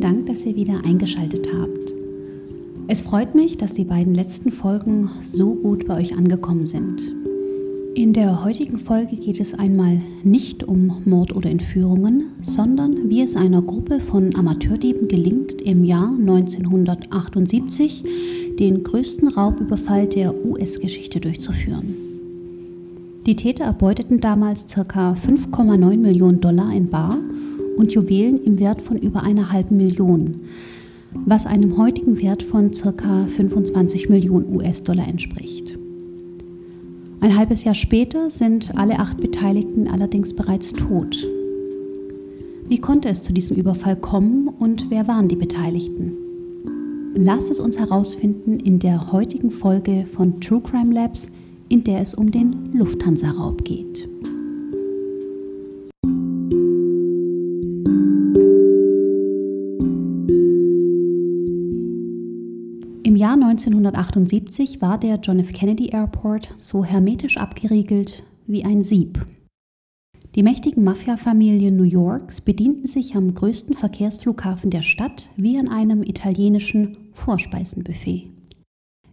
Vielen Dank, dass ihr wieder eingeschaltet habt. Es freut mich, dass die beiden letzten Folgen so gut bei euch angekommen sind. In der heutigen Folge geht es einmal nicht um Mord oder Entführungen, sondern wie es einer Gruppe von Amateurdieben gelingt, im Jahr 1978 den größten Raubüberfall der US-Geschichte durchzuführen. Die Täter erbeuteten damals ca. 5,9 Millionen Dollar in Bar und Juwelen im Wert von über einer halben Million, was einem heutigen Wert von ca. 25 Millionen US-Dollar entspricht. Ein halbes Jahr später sind alle acht Beteiligten allerdings bereits tot. Wie konnte es zu diesem Überfall kommen und wer waren die Beteiligten? Lasst es uns herausfinden in der heutigen Folge von True Crime Labs, in der es um den Lufthansa-Raub geht. 1978 war der John F. Kennedy Airport so hermetisch abgeriegelt wie ein Sieb. Die mächtigen Mafia-Familien New Yorks bedienten sich am größten Verkehrsflughafen der Stadt wie an einem italienischen Vorspeisenbuffet.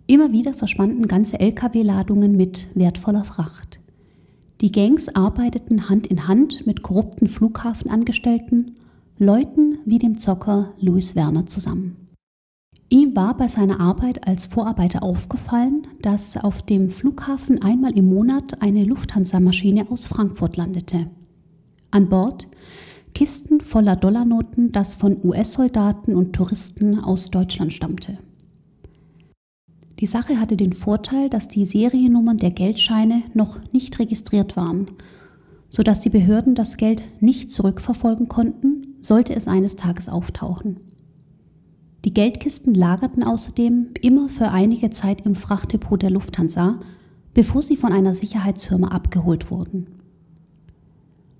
Immer wieder verschwanden ganze Lkw-Ladungen mit wertvoller Fracht. Die Gangs arbeiteten Hand in Hand mit korrupten Flughafenangestellten, Leuten wie dem Zocker Louis Werner zusammen. Ihm war bei seiner Arbeit als Vorarbeiter aufgefallen, dass auf dem Flughafen einmal im Monat eine Lufthansa-Maschine aus Frankfurt landete. An Bord Kisten voller Dollarnoten, das von US-Soldaten und Touristen aus Deutschland stammte. Die Sache hatte den Vorteil, dass die Seriennummern der Geldscheine noch nicht registriert waren, sodass die Behörden das Geld nicht zurückverfolgen konnten, sollte es eines Tages auftauchen. Die Geldkisten lagerten außerdem immer für einige Zeit im Frachtdepot der Lufthansa, bevor sie von einer Sicherheitsfirma abgeholt wurden.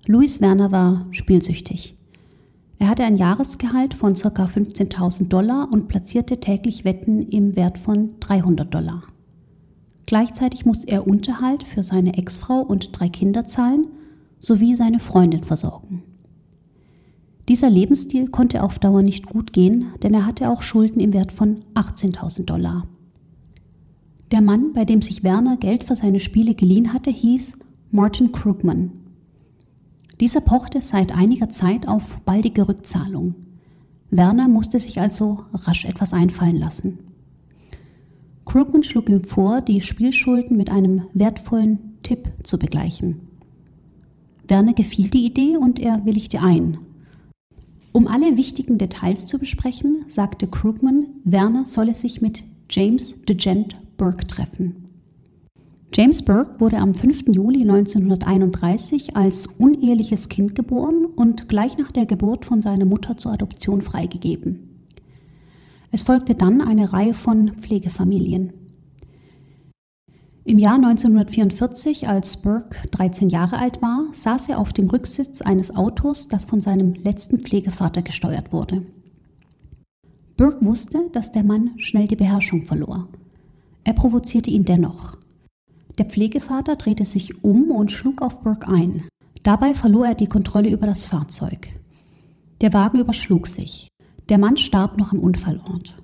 Louis Werner war spielsüchtig. Er hatte ein Jahresgehalt von ca. 15.000 Dollar und platzierte täglich Wetten im Wert von 300 Dollar. Gleichzeitig muss er Unterhalt für seine Ex-Frau und drei Kinder zahlen sowie seine Freundin versorgen. Dieser Lebensstil konnte auf Dauer nicht gut gehen, denn er hatte auch Schulden im Wert von 18.000 Dollar. Der Mann, bei dem sich Werner Geld für seine Spiele geliehen hatte, hieß Martin Krugman. Dieser pochte seit einiger Zeit auf baldige Rückzahlung. Werner musste sich also rasch etwas einfallen lassen. Krugman schlug ihm vor, die Spielschulden mit einem wertvollen Tipp zu begleichen. Werner gefiel die Idee und er willigte ein, um alle wichtigen Details zu besprechen, sagte Krugman, Werner solle sich mit James DeGent Burke treffen. James Burke wurde am 5. Juli 1931 als uneheliches Kind geboren und gleich nach der Geburt von seiner Mutter zur Adoption freigegeben. Es folgte dann eine Reihe von Pflegefamilien. Im Jahr 1944, als Burke 13 Jahre alt war, saß er auf dem Rücksitz eines Autos, das von seinem letzten Pflegevater gesteuert wurde. Burke wusste, dass der Mann schnell die Beherrschung verlor. Er provozierte ihn dennoch. Der Pflegevater drehte sich um und schlug auf Burke ein. Dabei verlor er die Kontrolle über das Fahrzeug. Der Wagen überschlug sich. Der Mann starb noch am Unfallort.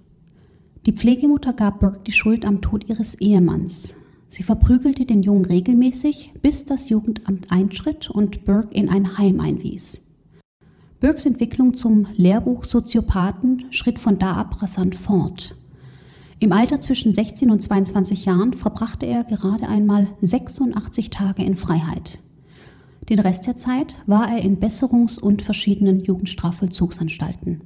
Die Pflegemutter gab Burke die Schuld am Tod ihres Ehemanns. Sie verprügelte den Jungen regelmäßig, bis das Jugendamt einschritt und Burke in ein Heim einwies. Burkes Entwicklung zum Lehrbuch-Soziopathen schritt von da ab rasant fort. Im Alter zwischen 16 und 22 Jahren verbrachte er gerade einmal 86 Tage in Freiheit. Den Rest der Zeit war er in Besserungs- und verschiedenen Jugendstrafvollzugsanstalten.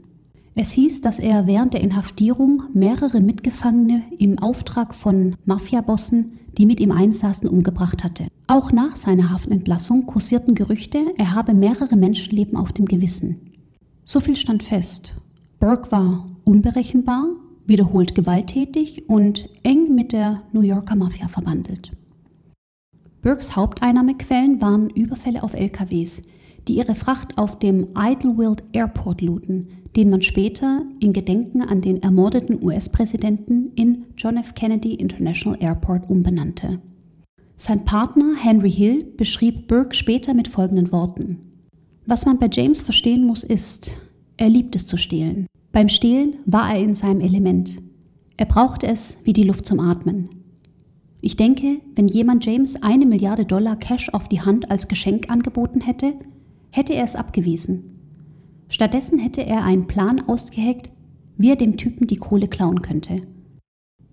Es hieß, dass er während der Inhaftierung mehrere Mitgefangene im Auftrag von Mafiabossen die mit ihm einsaßen, umgebracht hatte. Auch nach seiner Haftentlassung kursierten Gerüchte, er habe mehrere Menschenleben auf dem Gewissen. So viel stand fest. Burke war unberechenbar, wiederholt gewalttätig und eng mit der New Yorker Mafia verbandelt. Burkes Haupteinnahmequellen waren Überfälle auf LKWs, die ihre Fracht auf dem Idlewild Airport luden, den man später in Gedenken an den ermordeten US-Präsidenten in John F. Kennedy International Airport umbenannte. Sein Partner Henry Hill beschrieb Burke später mit folgenden Worten. Was man bei James verstehen muss, ist, er liebt es zu stehlen. Beim Stehlen war er in seinem Element. Er brauchte es wie die Luft zum Atmen. Ich denke, wenn jemand James eine Milliarde Dollar Cash auf die Hand als Geschenk angeboten hätte, hätte er es abgewiesen. Stattdessen hätte er einen Plan ausgeheckt, wie er dem Typen die Kohle klauen könnte.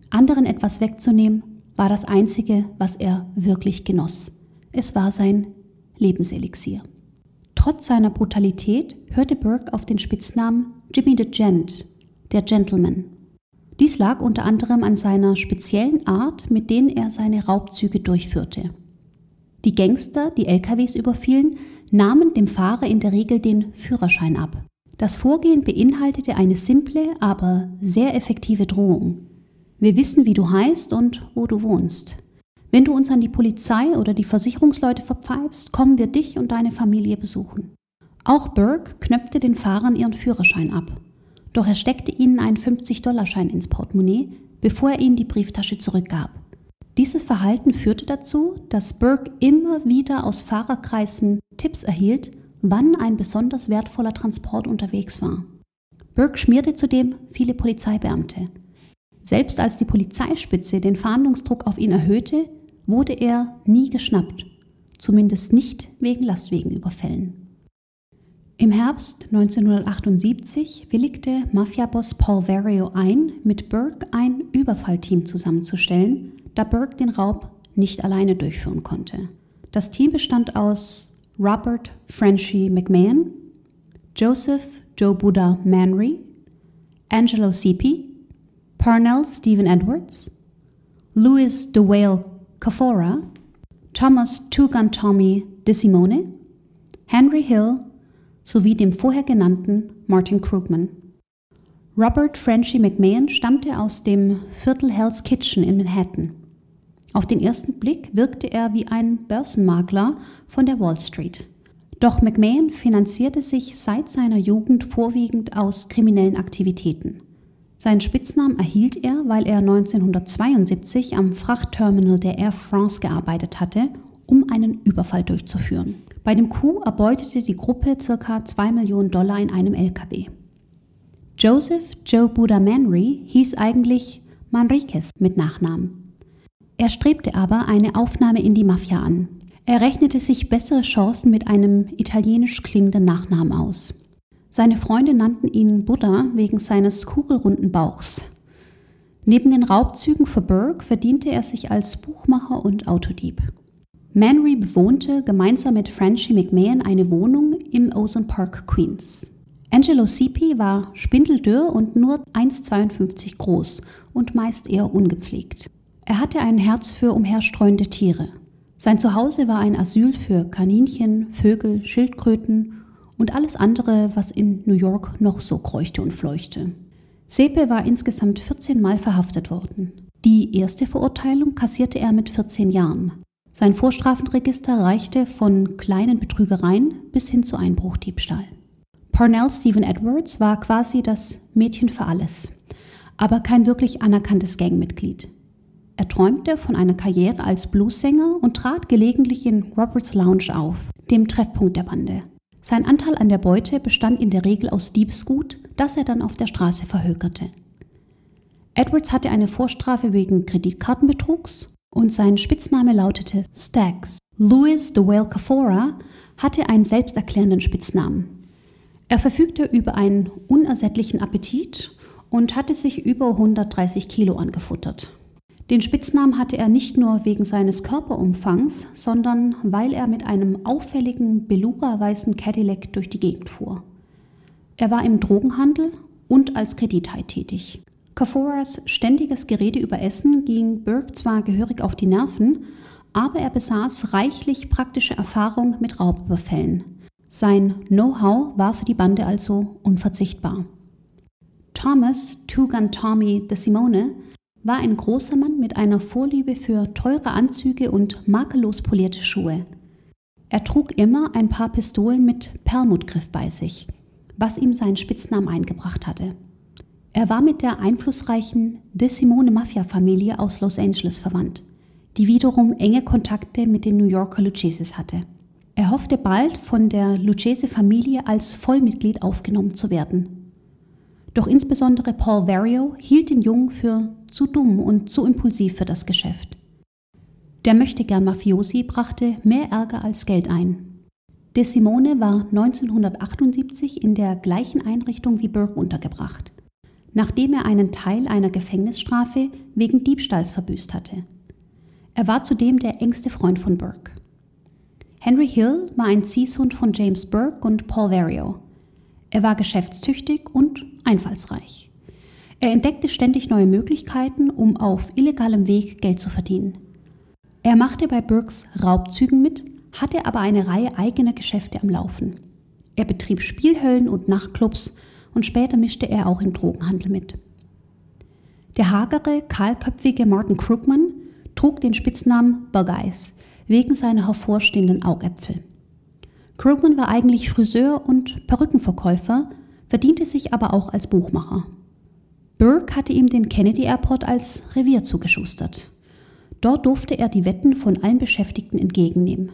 Anderen etwas wegzunehmen, war das Einzige, was er wirklich genoss. Es war sein Lebenselixier. Trotz seiner Brutalität hörte Burke auf den Spitznamen Jimmy the Gent, der Gentleman. Dies lag unter anderem an seiner speziellen Art, mit denen er seine Raubzüge durchführte. Die Gangster, die LKWs überfielen, nahmen dem Fahrer in der Regel den Führerschein ab. Das Vorgehen beinhaltete eine simple, aber sehr effektive Drohung. Wir wissen, wie du heißt und wo du wohnst. Wenn du uns an die Polizei oder die Versicherungsleute verpfeifst, kommen wir dich und deine Familie besuchen. Auch Burke knöpfte den Fahrern ihren Führerschein ab. Doch er steckte ihnen einen 50-Dollar-Schein ins Portemonnaie, bevor er ihnen die Brieftasche zurückgab. Dieses Verhalten führte dazu, dass Burke immer wieder aus Fahrerkreisen Tipps erhielt, wann ein besonders wertvoller Transport unterwegs war. Burke schmierte zudem viele Polizeibeamte. Selbst als die Polizeispitze den Fahndungsdruck auf ihn erhöhte, wurde er nie geschnappt, zumindest nicht wegen Lastwegenüberfällen. Im Herbst 1978 willigte Mafiaboss Paul Vario ein, mit Burke ein Überfallteam zusammenzustellen, da Burke den Raub nicht alleine durchführen konnte. Das Team bestand aus Robert Frenchy McMahon, Joseph Joe Buddha Manry, Angelo Sepi, Parnell Stephen Edwards, Louis the Whale Cafora, Thomas Two Gun Tommy DeSimone, Henry Hill sowie dem vorher genannten Martin Krugman. Robert Frenchy McMahon stammte aus dem Viertel Hell's Kitchen in Manhattan. Auf den ersten Blick wirkte er wie ein Börsenmakler von der Wall Street. Doch McMahon finanzierte sich seit seiner Jugend vorwiegend aus kriminellen Aktivitäten. Seinen Spitznamen erhielt er, weil er 1972 am Frachtterminal der Air France gearbeitet hatte, um einen Überfall durchzuführen. Bei dem Coup erbeutete die Gruppe ca. 2 Millionen Dollar in einem LKW. Joseph Joe Buddha Manry hieß eigentlich Manriquez mit Nachnamen. Er strebte aber eine Aufnahme in die Mafia an. Er rechnete sich bessere Chancen mit einem italienisch klingenden Nachnamen aus. Seine Freunde nannten ihn Buddha wegen seines kugelrunden Bauchs. Neben den Raubzügen für Burke verdiente er sich als Buchmacher und Autodieb. Manry bewohnte gemeinsam mit Frenchy McMahon eine Wohnung im Ozone Park, Queens. Angelo Sipi war spindeldürr und nur 1,52 groß und meist eher ungepflegt. Er hatte ein Herz für umherstreuende Tiere. Sein Zuhause war ein Asyl für Kaninchen, Vögel, Schildkröten und alles andere, was in New York noch so kreuchte und fleuchte. Sepe war insgesamt 14 Mal verhaftet worden. Die erste Verurteilung kassierte er mit 14 Jahren. Sein Vorstrafenregister reichte von kleinen Betrügereien bis hin zu Einbruchdiebstahl. Parnell Stephen Edwards war quasi das Mädchen für alles, aber kein wirklich anerkanntes Gangmitglied. Er träumte von einer Karriere als Bluesänger und trat gelegentlich in Roberts Lounge auf, dem Treffpunkt der Bande. Sein Anteil an der Beute bestand in der Regel aus Diebsgut, das er dann auf der Straße verhökerte. Edwards hatte eine Vorstrafe wegen Kreditkartenbetrugs und sein Spitzname lautete Staggs. Louis de Whale Cafora hatte einen selbsterklärenden Spitznamen. Er verfügte über einen unersättlichen Appetit und hatte sich über 130 Kilo angefuttert. Den Spitznamen hatte er nicht nur wegen seines Körperumfangs, sondern weil er mit einem auffälligen Belura-weißen Cadillac durch die Gegend fuhr. Er war im Drogenhandel und als Kredithai tätig. Kaforas ständiges Gerede über Essen ging Burke zwar gehörig auf die Nerven, aber er besaß reichlich praktische Erfahrung mit Raubüberfällen. Sein Know-how war für die Bande also unverzichtbar. Thomas Two-Gun Tommy de Simone war ein großer Mann mit einer Vorliebe für teure Anzüge und makellos polierte Schuhe. Er trug immer ein paar Pistolen mit Perlmuttgriff bei sich, was ihm seinen Spitznamen eingebracht hatte. Er war mit der einflussreichen De Simone Mafia-Familie aus Los Angeles verwandt, die wiederum enge Kontakte mit den New Yorker Luccheses hatte. Er hoffte bald von der Lucchese-Familie als Vollmitglied aufgenommen zu werden. Doch insbesondere Paul Vario hielt den Jungen für zu dumm und zu impulsiv für das Geschäft. Der möchtegern Mafiosi brachte mehr Ärger als Geld ein. De Simone war 1978 in der gleichen Einrichtung wie Burke untergebracht, nachdem er einen Teil einer Gefängnisstrafe wegen Diebstahls verbüßt hatte. Er war zudem der engste Freund von Burke. Henry Hill war ein Ziehsohn von James Burke und Paul Vario. Er war geschäftstüchtig und einfallsreich. Er entdeckte ständig neue Möglichkeiten, um auf illegalem Weg Geld zu verdienen. Er machte bei Burkes Raubzügen mit, hatte aber eine Reihe eigener Geschäfte am Laufen. Er betrieb Spielhöllen und Nachtclubs und später mischte er auch im Drogenhandel mit. Der hagere, kahlköpfige Martin Krugman trug den Spitznamen Bug Eyes wegen seiner hervorstehenden Augäpfel. Krugman war eigentlich Friseur und Perückenverkäufer, verdiente sich aber auch als Buchmacher. Burke hatte ihm den Kennedy Airport als Revier zugeschustert. Dort durfte er die Wetten von allen Beschäftigten entgegennehmen.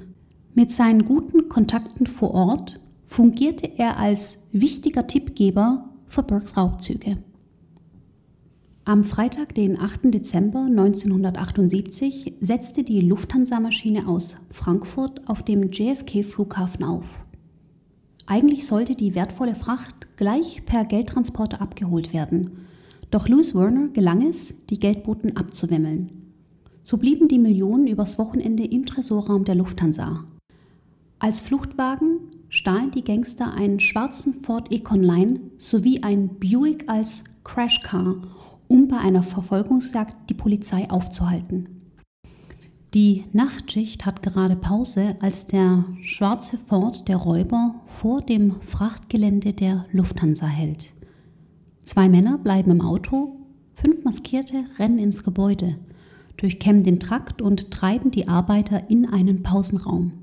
Mit seinen guten Kontakten vor Ort fungierte er als wichtiger Tippgeber für Burkes Raubzüge. Am Freitag, den 8. Dezember 1978, setzte die Lufthansa-Maschine aus Frankfurt auf dem JFK-Flughafen auf. Eigentlich sollte die wertvolle Fracht gleich per Geldtransporter abgeholt werden, doch Louis Werner gelang es, die Geldboten abzuwimmeln. So blieben die Millionen übers Wochenende im Tresorraum der Lufthansa. Als Fluchtwagen stahlen die Gangster einen schwarzen Ford Econline sowie ein Buick als Crashcar, um bei einer Verfolgungsjagd die Polizei aufzuhalten. Die Nachtschicht hat gerade Pause, als der schwarze Ford der Räuber vor dem Frachtgelände der Lufthansa hält. Zwei Männer bleiben im Auto, fünf Maskierte rennen ins Gebäude durchkämmen den Trakt und treiben die Arbeiter in einen Pausenraum.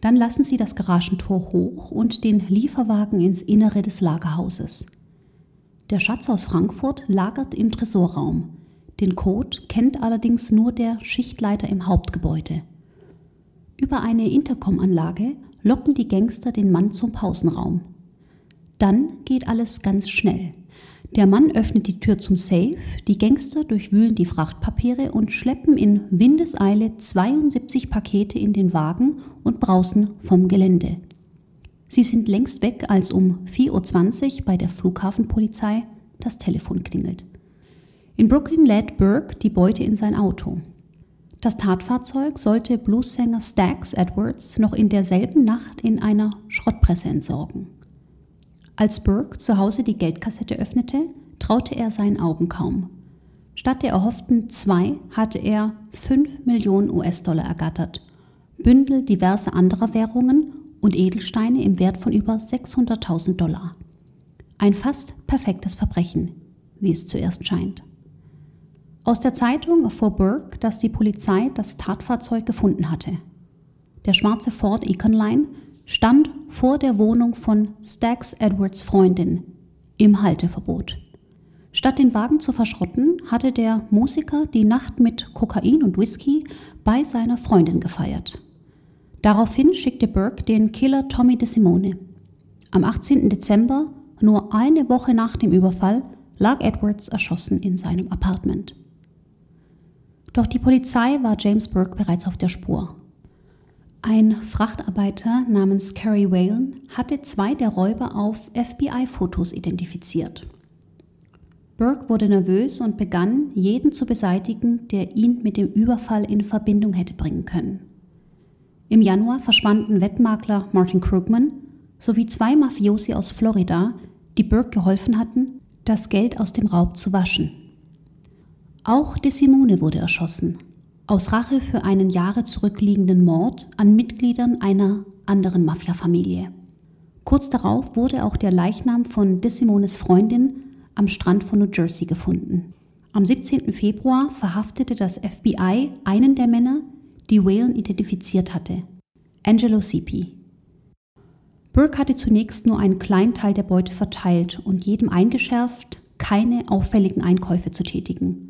Dann lassen sie das Garagentor hoch und den Lieferwagen ins Innere des Lagerhauses. Der Schatz aus Frankfurt lagert im Tresorraum. Den Code kennt allerdings nur der Schichtleiter im Hauptgebäude. Über eine Intercom-Anlage locken die Gangster den Mann zum Pausenraum. Dann geht alles ganz schnell. Der Mann öffnet die Tür zum Safe, die Gangster durchwühlen die Frachtpapiere und schleppen in Windeseile 72 Pakete in den Wagen und brausen vom Gelände. Sie sind längst weg, als um 4.20 Uhr bei der Flughafenpolizei das Telefon klingelt. In Brooklyn lädt Burke die Beute in sein Auto. Das Tatfahrzeug sollte Bluesänger Stax Edwards noch in derselben Nacht in einer Schrottpresse entsorgen. Als Burke zu Hause die Geldkassette öffnete, traute er seinen Augen kaum. Statt der erhofften zwei hatte er 5 Millionen US-Dollar ergattert, Bündel diverser anderer Währungen und Edelsteine im Wert von über 600.000 Dollar. Ein fast perfektes Verbrechen, wie es zuerst scheint. Aus der Zeitung erfuhr Burke, dass die Polizei das Tatfahrzeug gefunden hatte. Der schwarze Ford Econline stand vor der Wohnung von Stax Edwards Freundin im Halteverbot. Statt den Wagen zu verschrotten, hatte der Musiker die Nacht mit Kokain und Whisky bei seiner Freundin gefeiert. Daraufhin schickte Burke den Killer Tommy DeSimone. Am 18. Dezember, nur eine Woche nach dem Überfall, lag Edwards erschossen in seinem Apartment. Doch die Polizei war James Burke bereits auf der Spur. Ein Frachtarbeiter namens Carrie Whalen hatte zwei der Räuber auf FBI-Fotos identifiziert. Burke wurde nervös und begann, jeden zu beseitigen, der ihn mit dem Überfall in Verbindung hätte bringen können. Im Januar verschwanden Wettmakler Martin Krugman sowie zwei Mafiosi aus Florida, die Burke geholfen hatten, das Geld aus dem Raub zu waschen. Auch De Simone wurde erschossen, aus Rache für einen Jahre zurückliegenden Mord an Mitgliedern einer anderen Mafia-Familie. Kurz darauf wurde auch der Leichnam von DeSimones Freundin am Strand von New Jersey gefunden. Am 17. Februar verhaftete das FBI einen der Männer, die Whalen identifiziert hatte, Angelo Sipi. Burke hatte zunächst nur einen kleinen Teil der Beute verteilt und jedem eingeschärft, keine auffälligen Einkäufe zu tätigen.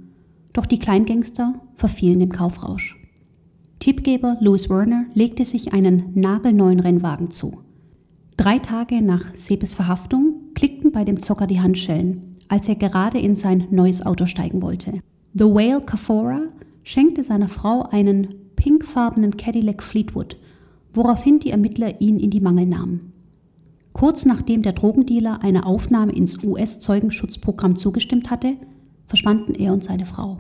Doch die Kleingangster verfielen dem Kaufrausch. Tippgeber Louis Werner legte sich einen nagelneuen Rennwagen zu. Drei Tage nach Sebes Verhaftung klickten bei dem Zocker die Handschellen, als er gerade in sein neues Auto steigen wollte. The Whale Cafora schenkte seiner Frau einen pinkfarbenen Cadillac Fleetwood, woraufhin die Ermittler ihn in die Mangel nahmen. Kurz nachdem der Drogendealer eine Aufnahme ins US-Zeugenschutzprogramm zugestimmt hatte, verschwanden er und seine Frau.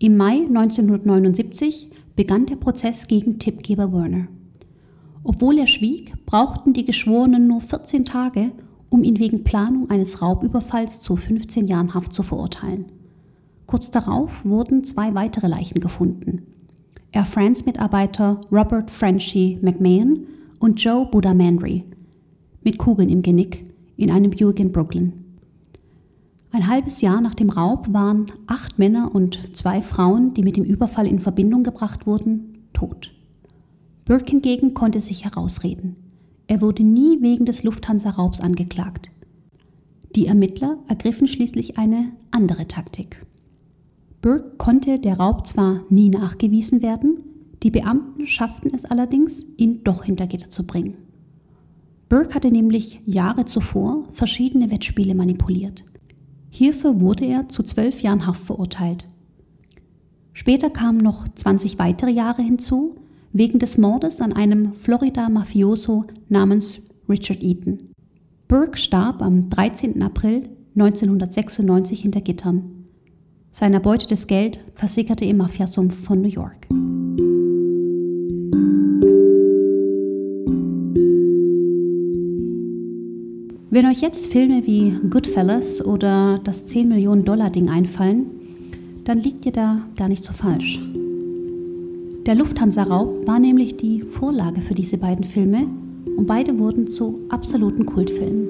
Im Mai 1979 begann der Prozess gegen Tippgeber Werner. Obwohl er schwieg, brauchten die Geschworenen nur 14 Tage, um ihn wegen Planung eines Raubüberfalls zu 15 Jahren Haft zu verurteilen. Kurz darauf wurden zwei weitere Leichen gefunden. Air France-Mitarbeiter Robert Frenchy McMahon und Joe Budamandry mit Kugeln im Genick in einem Buick in Brooklyn. Ein halbes Jahr nach dem Raub waren acht Männer und zwei Frauen, die mit dem Überfall in Verbindung gebracht wurden, tot. Burke hingegen konnte sich herausreden. Er wurde nie wegen des Lufthansa-Raubs angeklagt. Die Ermittler ergriffen schließlich eine andere Taktik. Burke konnte der Raub zwar nie nachgewiesen werden, die Beamten schafften es allerdings, ihn doch hinter Gitter zu bringen. Burke hatte nämlich Jahre zuvor verschiedene Wettspiele manipuliert. Hierfür wurde er zu zwölf Jahren Haft verurteilt. Später kamen noch 20 weitere Jahre hinzu, wegen des Mordes an einem Florida-Mafioso namens Richard Eaton. Burke starb am 13. April 1996 hinter Gittern. Sein erbeutetes Geld versickerte im Mafiasumpf von New York. Wenn euch jetzt Filme wie Goodfellas oder das 10 Millionen Dollar Ding einfallen, dann liegt ihr da gar nicht so falsch. Der Lufthansa-Raub war nämlich die Vorlage für diese beiden Filme und beide wurden zu absoluten Kultfilmen.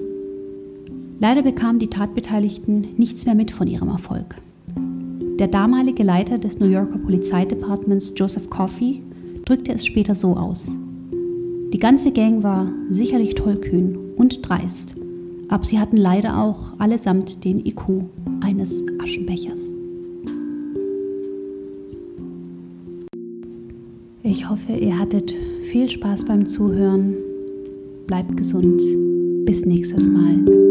Leider bekamen die Tatbeteiligten nichts mehr mit von ihrem Erfolg. Der damalige Leiter des New Yorker Polizeidepartements, Joseph Coffey, drückte es später so aus. Die ganze Gang war sicherlich tollkühn und dreist aber sie hatten leider auch allesamt den IQ eines Aschenbechers. Ich hoffe, ihr hattet viel Spaß beim Zuhören. Bleibt gesund. Bis nächstes Mal.